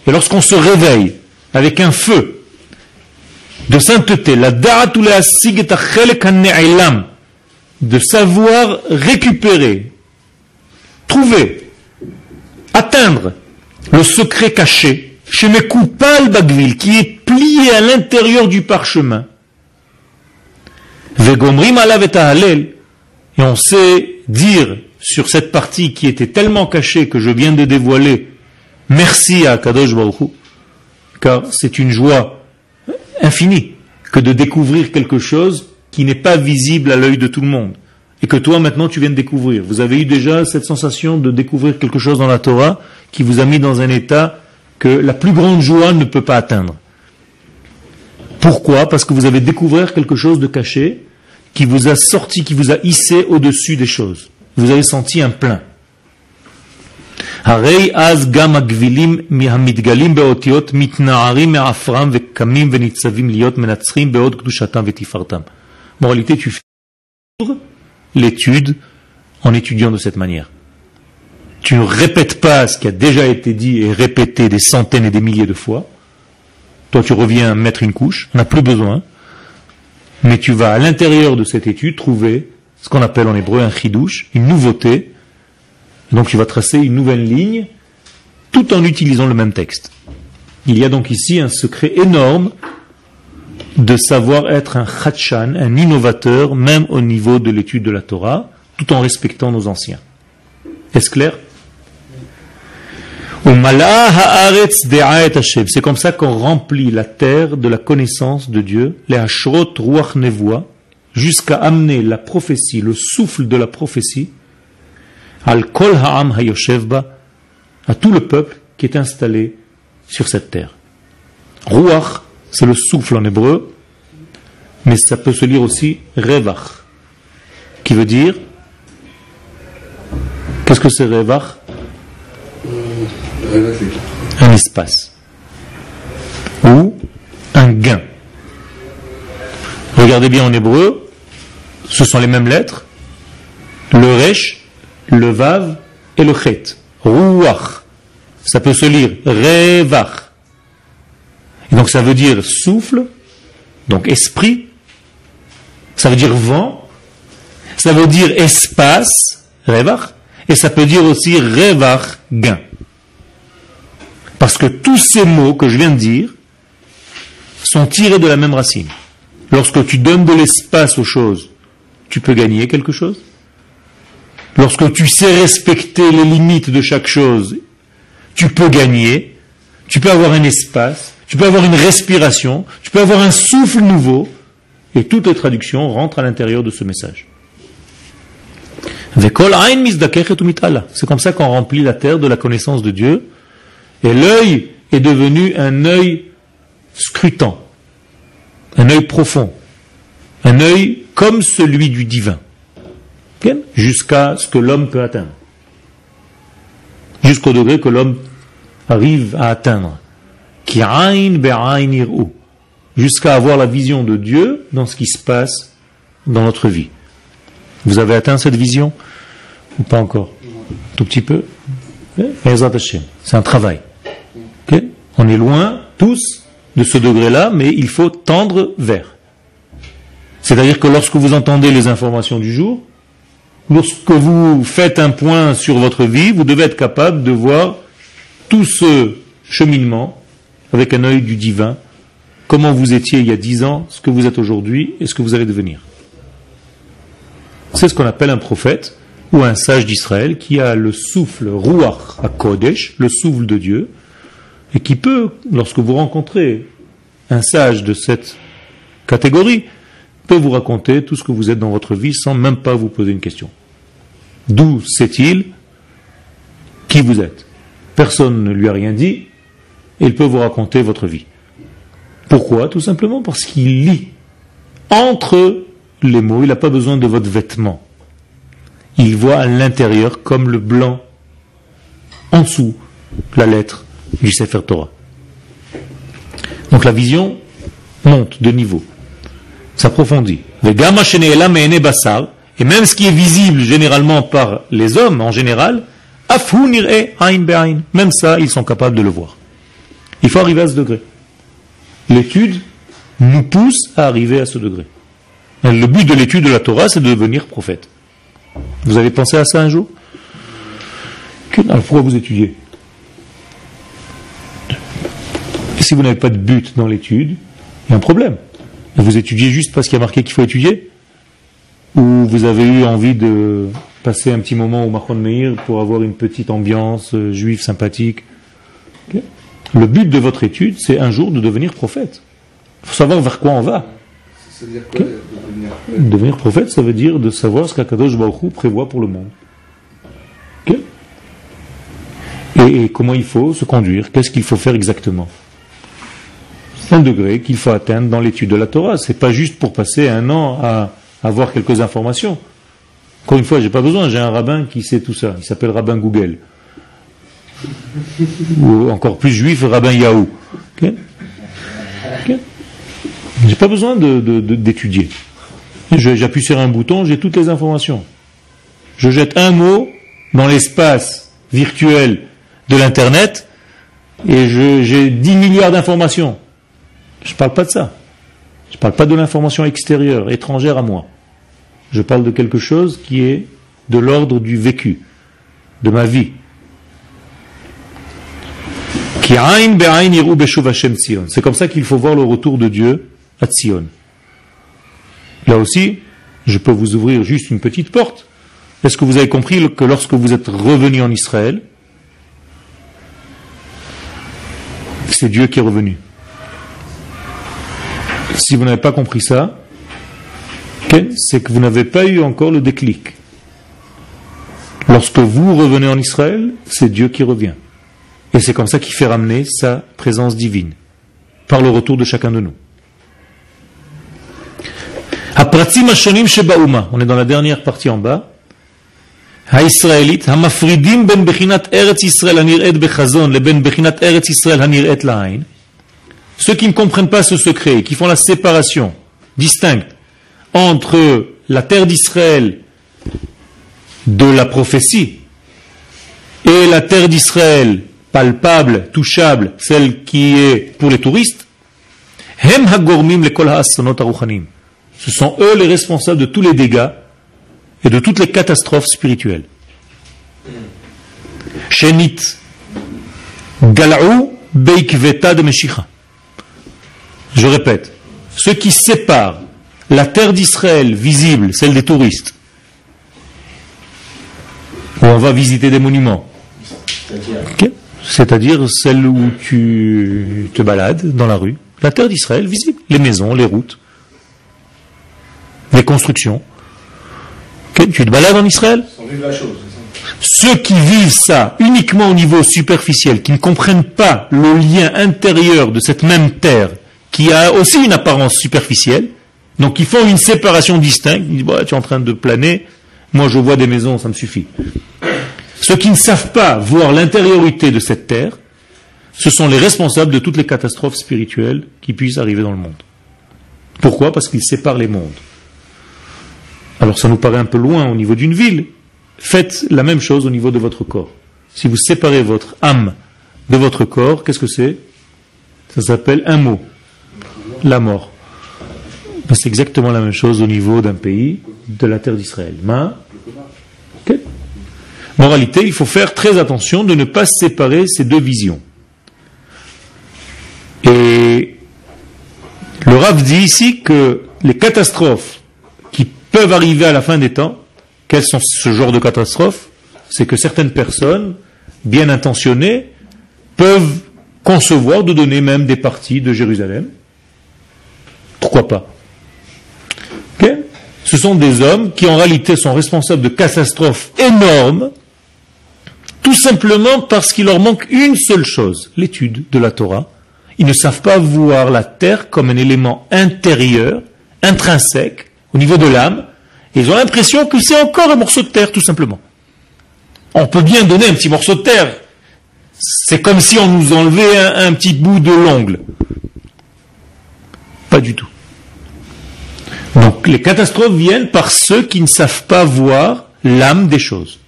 Et lorsqu'on se réveille avec un feu de sainteté, la de savoir récupérer, trouver atteindre le secret caché, chez mes Mekoupal Bagvil, qui est plié à l'intérieur du parchemin. Et et on sait dire sur cette partie qui était tellement cachée que je viens de dévoiler, merci à Kadosh Baruch car c'est une joie infinie que de découvrir quelque chose qui n'est pas visible à l'œil de tout le monde et que toi maintenant tu viens de découvrir. Vous avez eu déjà cette sensation de découvrir quelque chose dans la Torah qui vous a mis dans un état que la plus grande joie ne peut pas atteindre. Pourquoi? Parce que vous avez découvert quelque chose de caché qui vous a sorti, qui vous a hissé au-dessus des choses. Vous avez senti un plein l'étude en étudiant de cette manière. Tu ne répètes pas ce qui a déjà été dit et répété des centaines et des milliers de fois. Toi, tu reviens mettre une couche, on n'a plus besoin. Mais tu vas à l'intérieur de cette étude trouver ce qu'on appelle en hébreu un chidouche, une nouveauté. Donc tu vas tracer une nouvelle ligne tout en utilisant le même texte. Il y a donc ici un secret énorme de savoir être un khatchan, un innovateur, même au niveau de l'étude de la Torah, tout en respectant nos anciens. Est-ce clair? C'est comme ça qu'on remplit la terre de la connaissance de Dieu, les Ashrot Ruach Nevoa, jusqu'à amener la prophétie, le souffle de la prophétie, al Kol Ha'am Hayoshevba, à tout le peuple qui est installé sur cette terre. Ruach, c'est le souffle en hébreu, mais ça peut se lire aussi Revach, qui veut dire, qu'est-ce que c'est Revach? Un espace ou un gain. Regardez bien en hébreu, ce sont les mêmes lettres, le resh, le vav et le chet. Ruach. Ça peut se lire revach. Donc ça veut dire souffle, donc esprit, ça veut dire vent, ça veut dire espace, revach, et ça peut dire aussi revach, gain. Parce que tous ces mots que je viens de dire sont tirés de la même racine. Lorsque tu donnes de l'espace aux choses, tu peux gagner quelque chose. Lorsque tu sais respecter les limites de chaque chose, tu peux gagner, tu peux avoir un espace, tu peux avoir une respiration, tu peux avoir un souffle nouveau, et toutes les traductions rentrent à l'intérieur de ce message. C'est comme ça qu'on remplit la terre de la connaissance de Dieu et l'œil est devenu un œil scrutant, un œil profond, un œil comme celui du divin, jusqu'à ce que l'homme peut atteindre, jusqu'au degré que l'homme arrive à atteindre, jusqu'à avoir la vision de Dieu dans ce qui se passe dans notre vie. Vous avez atteint cette vision ou pas encore? Tout petit peu? C'est un travail. On est loin, tous, de ce degré-là, mais il faut tendre vers. C'est-à-dire que lorsque vous entendez les informations du jour, lorsque vous faites un point sur votre vie, vous devez être capable de voir tout ce cheminement avec un œil du divin, comment vous étiez il y a dix ans, ce que vous êtes aujourd'hui et ce que vous allez devenir. C'est ce qu'on appelle un prophète ou un sage d'Israël qui a le souffle Ruach à Kodesh, le souffle de Dieu, et qui peut, lorsque vous rencontrez un sage de cette catégorie, peut vous raconter tout ce que vous êtes dans votre vie sans même pas vous poser une question. D'où sait-il qui vous êtes? Personne ne lui a rien dit, il peut vous raconter votre vie. Pourquoi? Tout simplement parce qu'il lit entre les mots, il n'a pas besoin de votre vêtement. Il voit à l'intérieur comme le blanc, en dessous, la lettre du Sefer Torah. Donc la vision monte de niveau, s'approfondit. Et même ce qui est visible généralement par les hommes en général. Même ça, ils sont capables de le voir. Il faut arriver à ce degré. L'étude nous pousse à arriver à ce degré. Le but de l'étude de la Torah, c'est de devenir prophète. Vous avez pensé à ça un jour? Pourquoi vous étudiez? Et si vous n'avez pas de but dans l'étude, il y a un problème. Vous étudiez juste parce qu'il y a marqué qu'il faut étudier? Ou vous avez eu envie de passer un petit moment au Mahon Meir pour avoir une petite ambiance euh, juive sympathique? Le but de votre étude, c'est un jour de devenir prophète. Il faut savoir vers quoi on va. Ça veut dire quoi de devenir Devenir prophète, ça veut dire de savoir ce qu'Akadosh Baruch prévoit pour le monde. Et comment il faut se conduire, qu'est-ce qu'il faut faire exactement? C'est un degré qu'il faut atteindre dans l'étude de la Torah. C'est pas juste pour passer un an à avoir quelques informations. Encore une fois, j'ai pas besoin, j'ai un rabbin qui sait tout ça. Il s'appelle rabbin Google. Ou encore plus juif, rabbin Yahoo. Ok Ok j'ai pas besoin de- de- de- d'étudier. Je- J'appuie sur un bouton, j'ai toutes les informations. Je jette un mot dans l'espace virtuel de l'Internet et j'ai 10 milliards d'informations. Je ne parle pas de ça. Je ne parle pas de l'information extérieure, étrangère à moi. Je parle de quelque chose qui est de l'ordre du vécu, de ma vie. Ki ayn be'ayn yiru beshuv Hashem Tzion. C'est comme ça qu'il faut voir le retour de Dieu à Tzion. Là aussi, je peux vous ouvrir juste une petite porte. Est-ce que vous avez compris que lorsque vous êtes revenu en Israël, c'est Dieu qui est revenu? Si vous n'avez pas compris ça, c'est que vous n'avez pas eu encore le déclic. Lorsque vous revenez en Israël, c'est Dieu qui revient. Et c'est comme ça qu'il fait ramener sa présence divine, par le retour de chacun de nous. הפרצים השונים שבאומה, on est dans la dernière partie en bas, הישראלית, המפרידים בין בחינת ארץ ישראל הנראית בחזון לבין בחינת ארץ ישראל הנראית לעין, ceux qui ne comprennent pas ce secret, qui font la séparation distincte entre la terre d'Israël de la prophétie et la terre d'Israël palpable, touchable, celle qui est pour les touristes, Ce sont eux les responsables de tous les dégâts et de toutes les catastrophes spirituelles. Je répète, ce qui sépare la terre d'Israël visible, celle des touristes, où on va visiter des monuments c'est-à-dire celle où tu te balades dans la rue, la terre d'Israël visible, les maisons, les routes, les constructions. Tu te balades en Israël? La chose, Ceux qui vivent ça uniquement au niveau superficiel, qui ne comprennent pas le lien intérieur de cette même terre, qui a aussi une apparence superficielle, donc ils font une séparation distincte, ils disent, Bah, tu es en train de planer, moi je vois des maisons, ça me suffit. Ceux qui ne savent pas voir l'intériorité de cette terre, ce sont les responsables de toutes les catastrophes spirituelles qui puissent arriver dans le monde. Pourquoi? Parce qu'ils séparent les mondes. Alors ça nous paraît un peu loin au niveau d'une ville. Faites la même chose au niveau de votre corps. Si vous séparez votre âme de votre corps, qu'est-ce que c'est? Ça s'appelle un mot. La mort. Ben, c'est exactement la même chose au niveau d'un pays, de la terre d'Israël. Ma Moralité, il faut faire très attention de ne pas séparer ces deux visions. Et le Rav dit ici que les catastrophes qui peuvent arriver à la fin des temps, quelles sont ce genre de catastrophes? C'est que certaines personnes, bien intentionnées, peuvent concevoir de donner même des parties de Jérusalem. Pourquoi pas? Ce sont des hommes qui en réalité sont responsables de catastrophes énormes, tout simplement parce qu'il leur manque une seule chose, l'étude de la Torah. Ils ne savent pas voir la terre comme un élément intérieur, intrinsèque, au niveau de l'âme. Ils ont l'impression que c'est encore un morceau de terre, tout simplement. On peut bien donner un petit morceau de terre. C'est comme si on nous enlevait un petit bout de l'ongle. Pas du tout. Donc les catastrophes viennent par ceux qui ne savent pas voir l'âme des choses.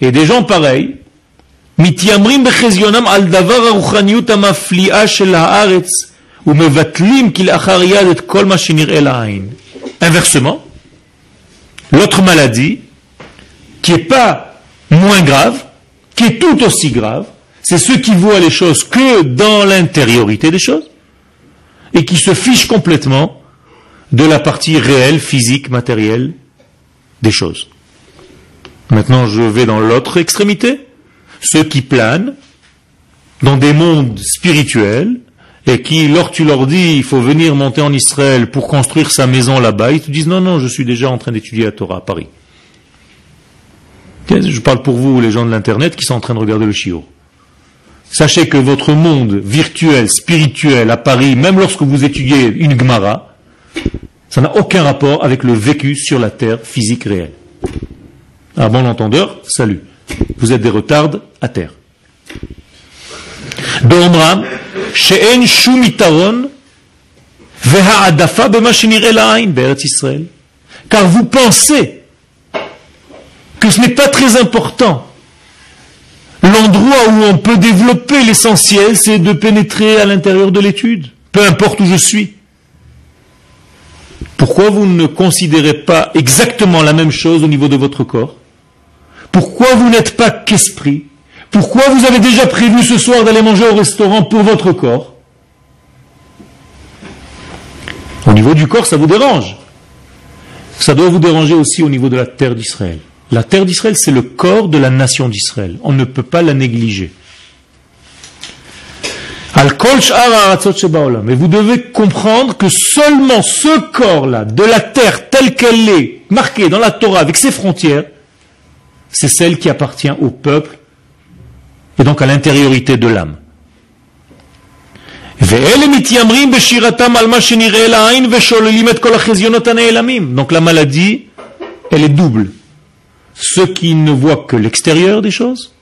Et des gens pareils, mevatlim kil achar yad et kol ma shenir'e la'ain. Inversement, l'autre maladie, qui est pas moins grave, qui est tout aussi grave, c'est ceux qui voient les choses que dans l'intériorité des choses, et qui se fichent complètement de la partie réelle, physique, matérielle des choses. Maintenant, je vais dans l'autre extrémité, ceux qui planent dans des mondes spirituels et qui, lorsque tu leur dis il faut venir monter en Israël pour construire sa maison là-bas, ils te disent non, non, je suis déjà en train d'étudier la Torah à Paris. Je parle pour vous, les gens de l'Internet, qui sont en train de regarder le chiot. Sachez que votre monde virtuel, spirituel à Paris, même lorsque vous étudiez une Gemara, ça n'a aucun rapport avec le vécu sur la terre physique réelle. À bon entendeur, salut. Vous êtes des retards à terre. car vous pensez que ce n'est pas très important. L'endroit où on peut développer l'essentiel, c'est de pénétrer à l'intérieur de l'étude, peu importe où je suis. Pourquoi vous ne considérez pas exactement la même chose au niveau de votre corps? Pourquoi vous n'êtes pas qu'esprit? Pourquoi vous avez déjà prévu ce soir d'aller manger au restaurant pour votre corps? Au niveau du corps, ça vous dérange. Ça doit vous déranger aussi au niveau de la terre d'Israël. La terre d'Israël, c'est le corps de la nation d'Israël. On ne peut pas la négliger. Mais vous devez comprendre que seulement ce corps-là, de la terre telle qu'elle est, marquée dans la Torah avec ses frontières, c'est celle qui appartient au peuple et donc à l'intériorité de l'âme. Donc la maladie, elle est double. Ceux qui ne voient que l'extérieur des choses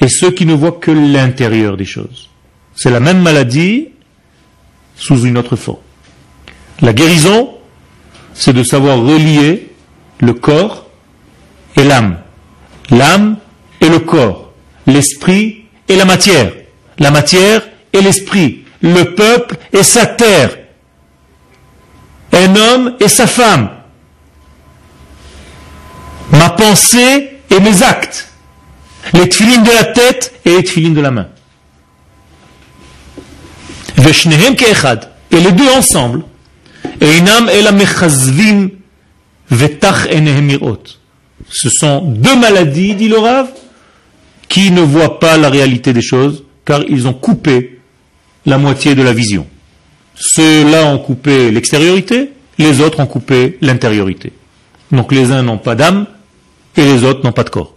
et ceux qui ne voient que l'intérieur des choses. C'est la même maladie sous une autre forme. La guérison, c'est de savoir relier le corps et l'âme. L'âme et le corps. L'esprit et la matière. La matière et l'esprit. Le peuple et sa terre. Un homme et sa femme. Ma pensée et mes actes. Les tefilines de la tête et les tefilines de la main. Et les deux ensemble, ce sont deux maladies, dit le qui ne voient pas la réalité des choses, car ils ont coupé la moitié de la vision. Ceux-là ont coupé l'extériorité, les autres ont coupé l'intériorité. Donc les uns n'ont pas d'âme et les autres n'ont pas de corps.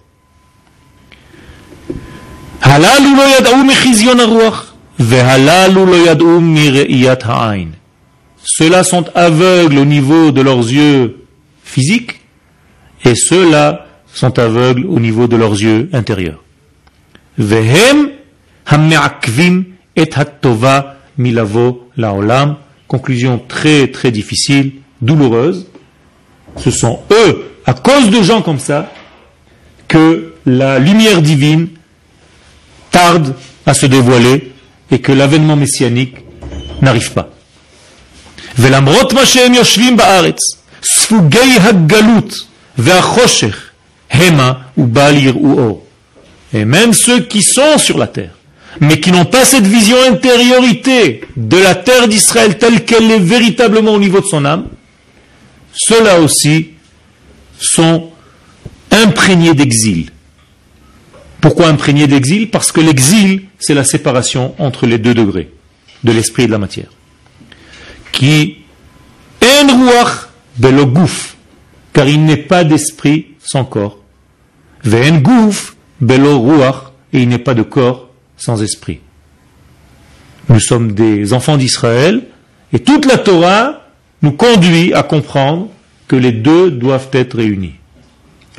Ceux-là sont aveugles au niveau de leurs yeux physiques et ceux-là sont aveugles au niveau de leurs yeux intérieurs. Conclusion très très difficile, douloureuse. Ce sont eux, à cause de gens comme ça, que la lumière divine tarde à se dévoiler et que l'avènement messianique n'arrive pas. Et même ceux qui sont sur la terre, mais qui n'ont pas cette vision intériorité de la terre d'Israël telle qu'elle est véritablement au niveau de son âme, ceux-là aussi sont imprégnés d'exil. Pourquoi imprégné d'exil? Parce que l'exil, c'est la séparation entre les deux degrés de l'esprit et de la matière. Qui en ruach belogouf, car il n'est pas d'esprit sans corps. Et il n'est pas de corps sans esprit. Nous sommes des enfants d'Israël, et toute la Torah nous conduit à comprendre que les deux doivent être réunis.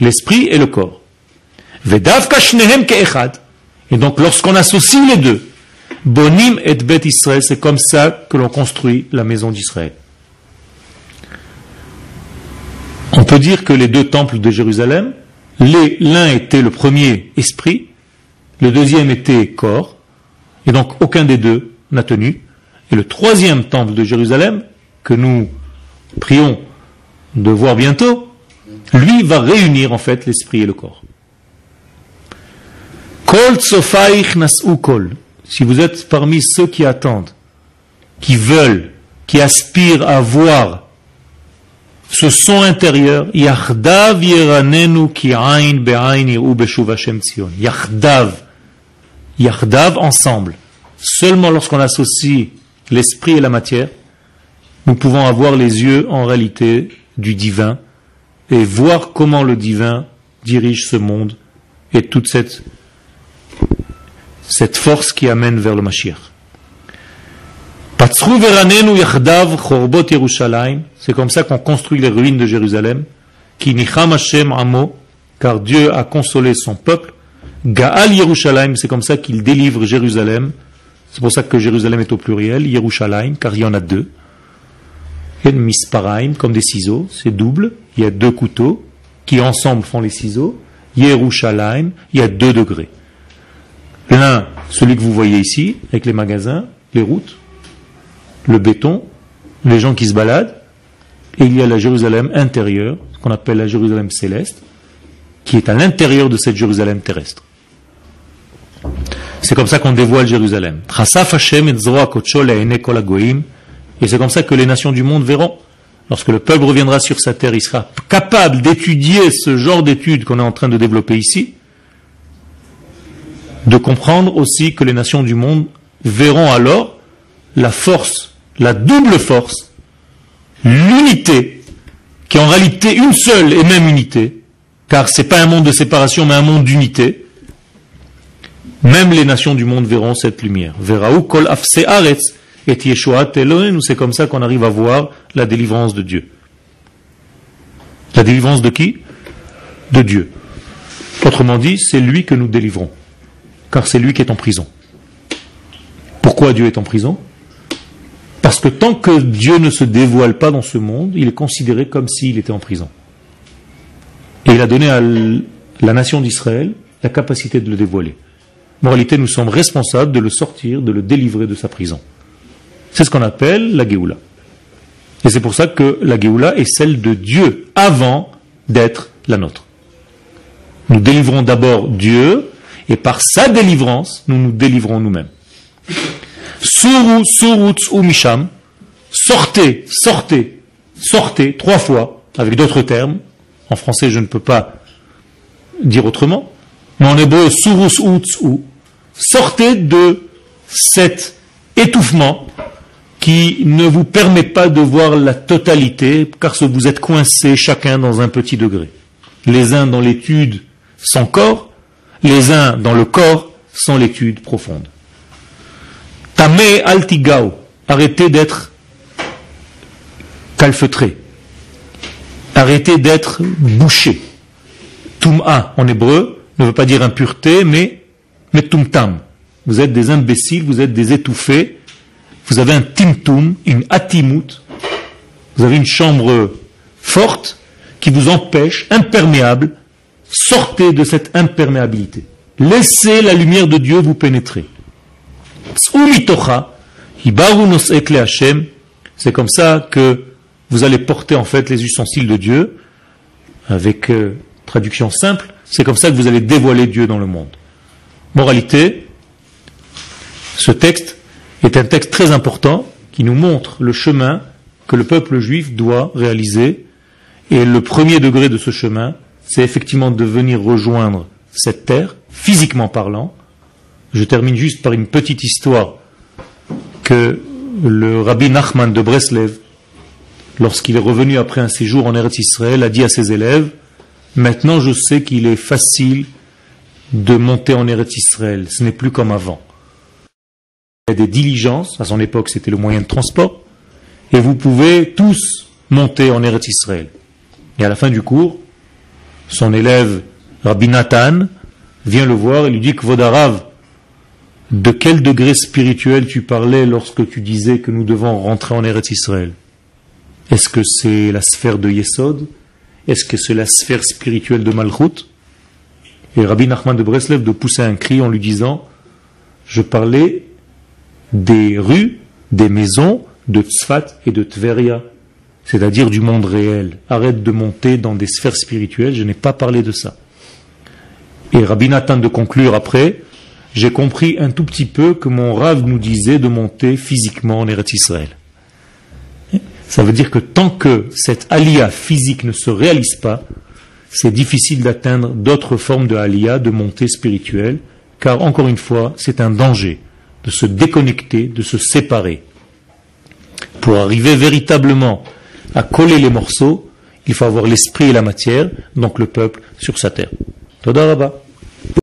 L'esprit et le corps. Et donc lorsqu'on associe les deux, Bonim et Bet Israël, c'est comme ça que l'on construit la maison d'Israël. On peut dire que les deux temples de Jérusalem, l'un était le premier esprit, le deuxième était corps, et donc aucun des deux n'a tenu. Et le troisième temple de Jérusalem, que nous prions de voir bientôt, lui va réunir en fait l'esprit et le corps. Kol. Si vous êtes parmi ceux qui attendent, qui veulent, qui aspirent à voir ce son intérieur, Yachdav yeranenu ki ain be'ain Tzion. Yachdav. Yachdav ensemble. Seulement lorsqu'on associe l'esprit et la matière, nous pouvons avoir les yeux en réalité du divin et voir comment le divin dirige ce monde et toute cette, cette force qui amène vers le Mashiach. C'est comme ça qu'on construit les ruines de Jérusalem. car Dieu a consolé son peuple. Gaal Yerushalayim, c'est comme ça qu'il délivre Jérusalem. C'est pour ça que Jérusalem est au pluriel, Yerushalayim, car il y en a deux. Et Misparaim, comme des ciseaux, c'est double. Il y a deux couteaux qui ensemble font les ciseaux. Yerushalayim, il y a deux degrés. L'un, celui que vous voyez ici, avec les magasins, les routes, le béton, les gens qui se baladent, et il y a la Jérusalem intérieure, ce qu'on appelle la Jérusalem céleste, qui est à l'intérieur de cette Jérusalem terrestre. C'est comme ça qu'on dévoile Jérusalem. Et c'est comme ça que les nations du monde verront. Lorsque le peuple reviendra sur sa terre, il sera capable d'étudier ce genre d'études qu'on est en train de développer ici, de comprendre aussi que les nations du monde verront alors la force la double force, l'unité, qui est en réalité une seule et même unité, car ce n'est pas un monde de séparation, mais un monde d'unité, même les nations du monde verront cette lumière. Verraou kol aretz et c'est comme ça qu'on arrive à voir la délivrance de Dieu. La délivrance de qui? De Dieu. Autrement dit, c'est lui que nous délivrons, car c'est lui qui est en prison. Pourquoi Dieu est en prison? Parce que tant que Dieu ne se dévoile pas dans ce monde, il est considéré comme s'il était en prison. Et il a donné à la nation d'Israël la capacité de le dévoiler. En réalité, nous sommes responsables de le sortir, de le délivrer de sa prison. C'est ce qu'on appelle la Géoula. Et c'est pour ça que la Géoula est celle de Dieu avant d'être la nôtre. Nous délivrons d'abord Dieu, et par sa délivrance, nous nous délivrons nous-mêmes. Suru, ou misham. Sortez, sortez, sortez, trois fois, avec d'autres termes. En français, je ne peux pas dire autrement. Mais en hébreu, surus ou. Sortez de cet étouffement qui ne vous permet pas de voir la totalité, car vous êtes coincés chacun dans un petit degré. Les uns dans l'étude sans corps, les uns dans le corps sans l'étude profonde. Tamé altigao, arrêtez d'être calfeutré, arrêtez d'être bouché. Tum'a en hébreu ne veut pas dire impureté, mais, mais tumtam. Vous êtes des imbéciles, vous êtes des étouffés, vous avez un timtum, une atimut, vous avez une chambre forte qui vous empêche, imperméable, sortez de cette imperméabilité. Laissez la lumière de Dieu vous pénétrer. C'est comme ça que vous allez porter en fait les ustensiles de Dieu, avec euh, traduction simple, c'est comme ça que vous allez dévoiler Dieu dans le monde. Moralité, ce texte est un texte très important qui nous montre le chemin que le peuple juif doit réaliser. Et le premier degré de ce chemin, c'est effectivement de venir rejoindre cette terre, physiquement parlant, je termine juste par une petite histoire que le rabbi Nachman de Breslev, lorsqu'il est revenu après un séjour en Eretz Israël, a dit à ses élèves Maintenant je sais qu'il est facile de monter en Eretz Israël, ce n'est plus comme avant. Il y a des diligences, à son époque c'était le moyen de transport, et vous pouvez tous monter en Eretz Israël. Et à la fin du cours, son élève Rabbi Nathan vient le voir et lui dit que Vodarav, de quel degré spirituel tu parlais lorsque tu disais que nous devons rentrer en Eretz Israël? Est-ce que c'est la sphère de Yesod? Est-ce que c'est la sphère spirituelle de Malchut? Et Rabbi Nachman de Breslev de pousser un cri en lui disant Je parlais des rues, des maisons de Tzfat et de Tveria, c'est-à-dire du monde réel. Arrête de monter dans des sphères spirituelles, je n'ai pas parlé de ça. Et Rabbi Nathan de conclure après j'ai compris un tout petit peu que mon rave nous disait de monter physiquement en Eretz Israël. Ça veut dire que tant que cette alia physique ne se réalise pas, c'est difficile d'atteindre d'autres formes de alia, de montée spirituelle, car encore une fois, c'est un danger de se déconnecter, de se séparer. Pour arriver véritablement à coller les morceaux, il faut avoir l'esprit et la matière, donc le peuple sur sa terre. Toda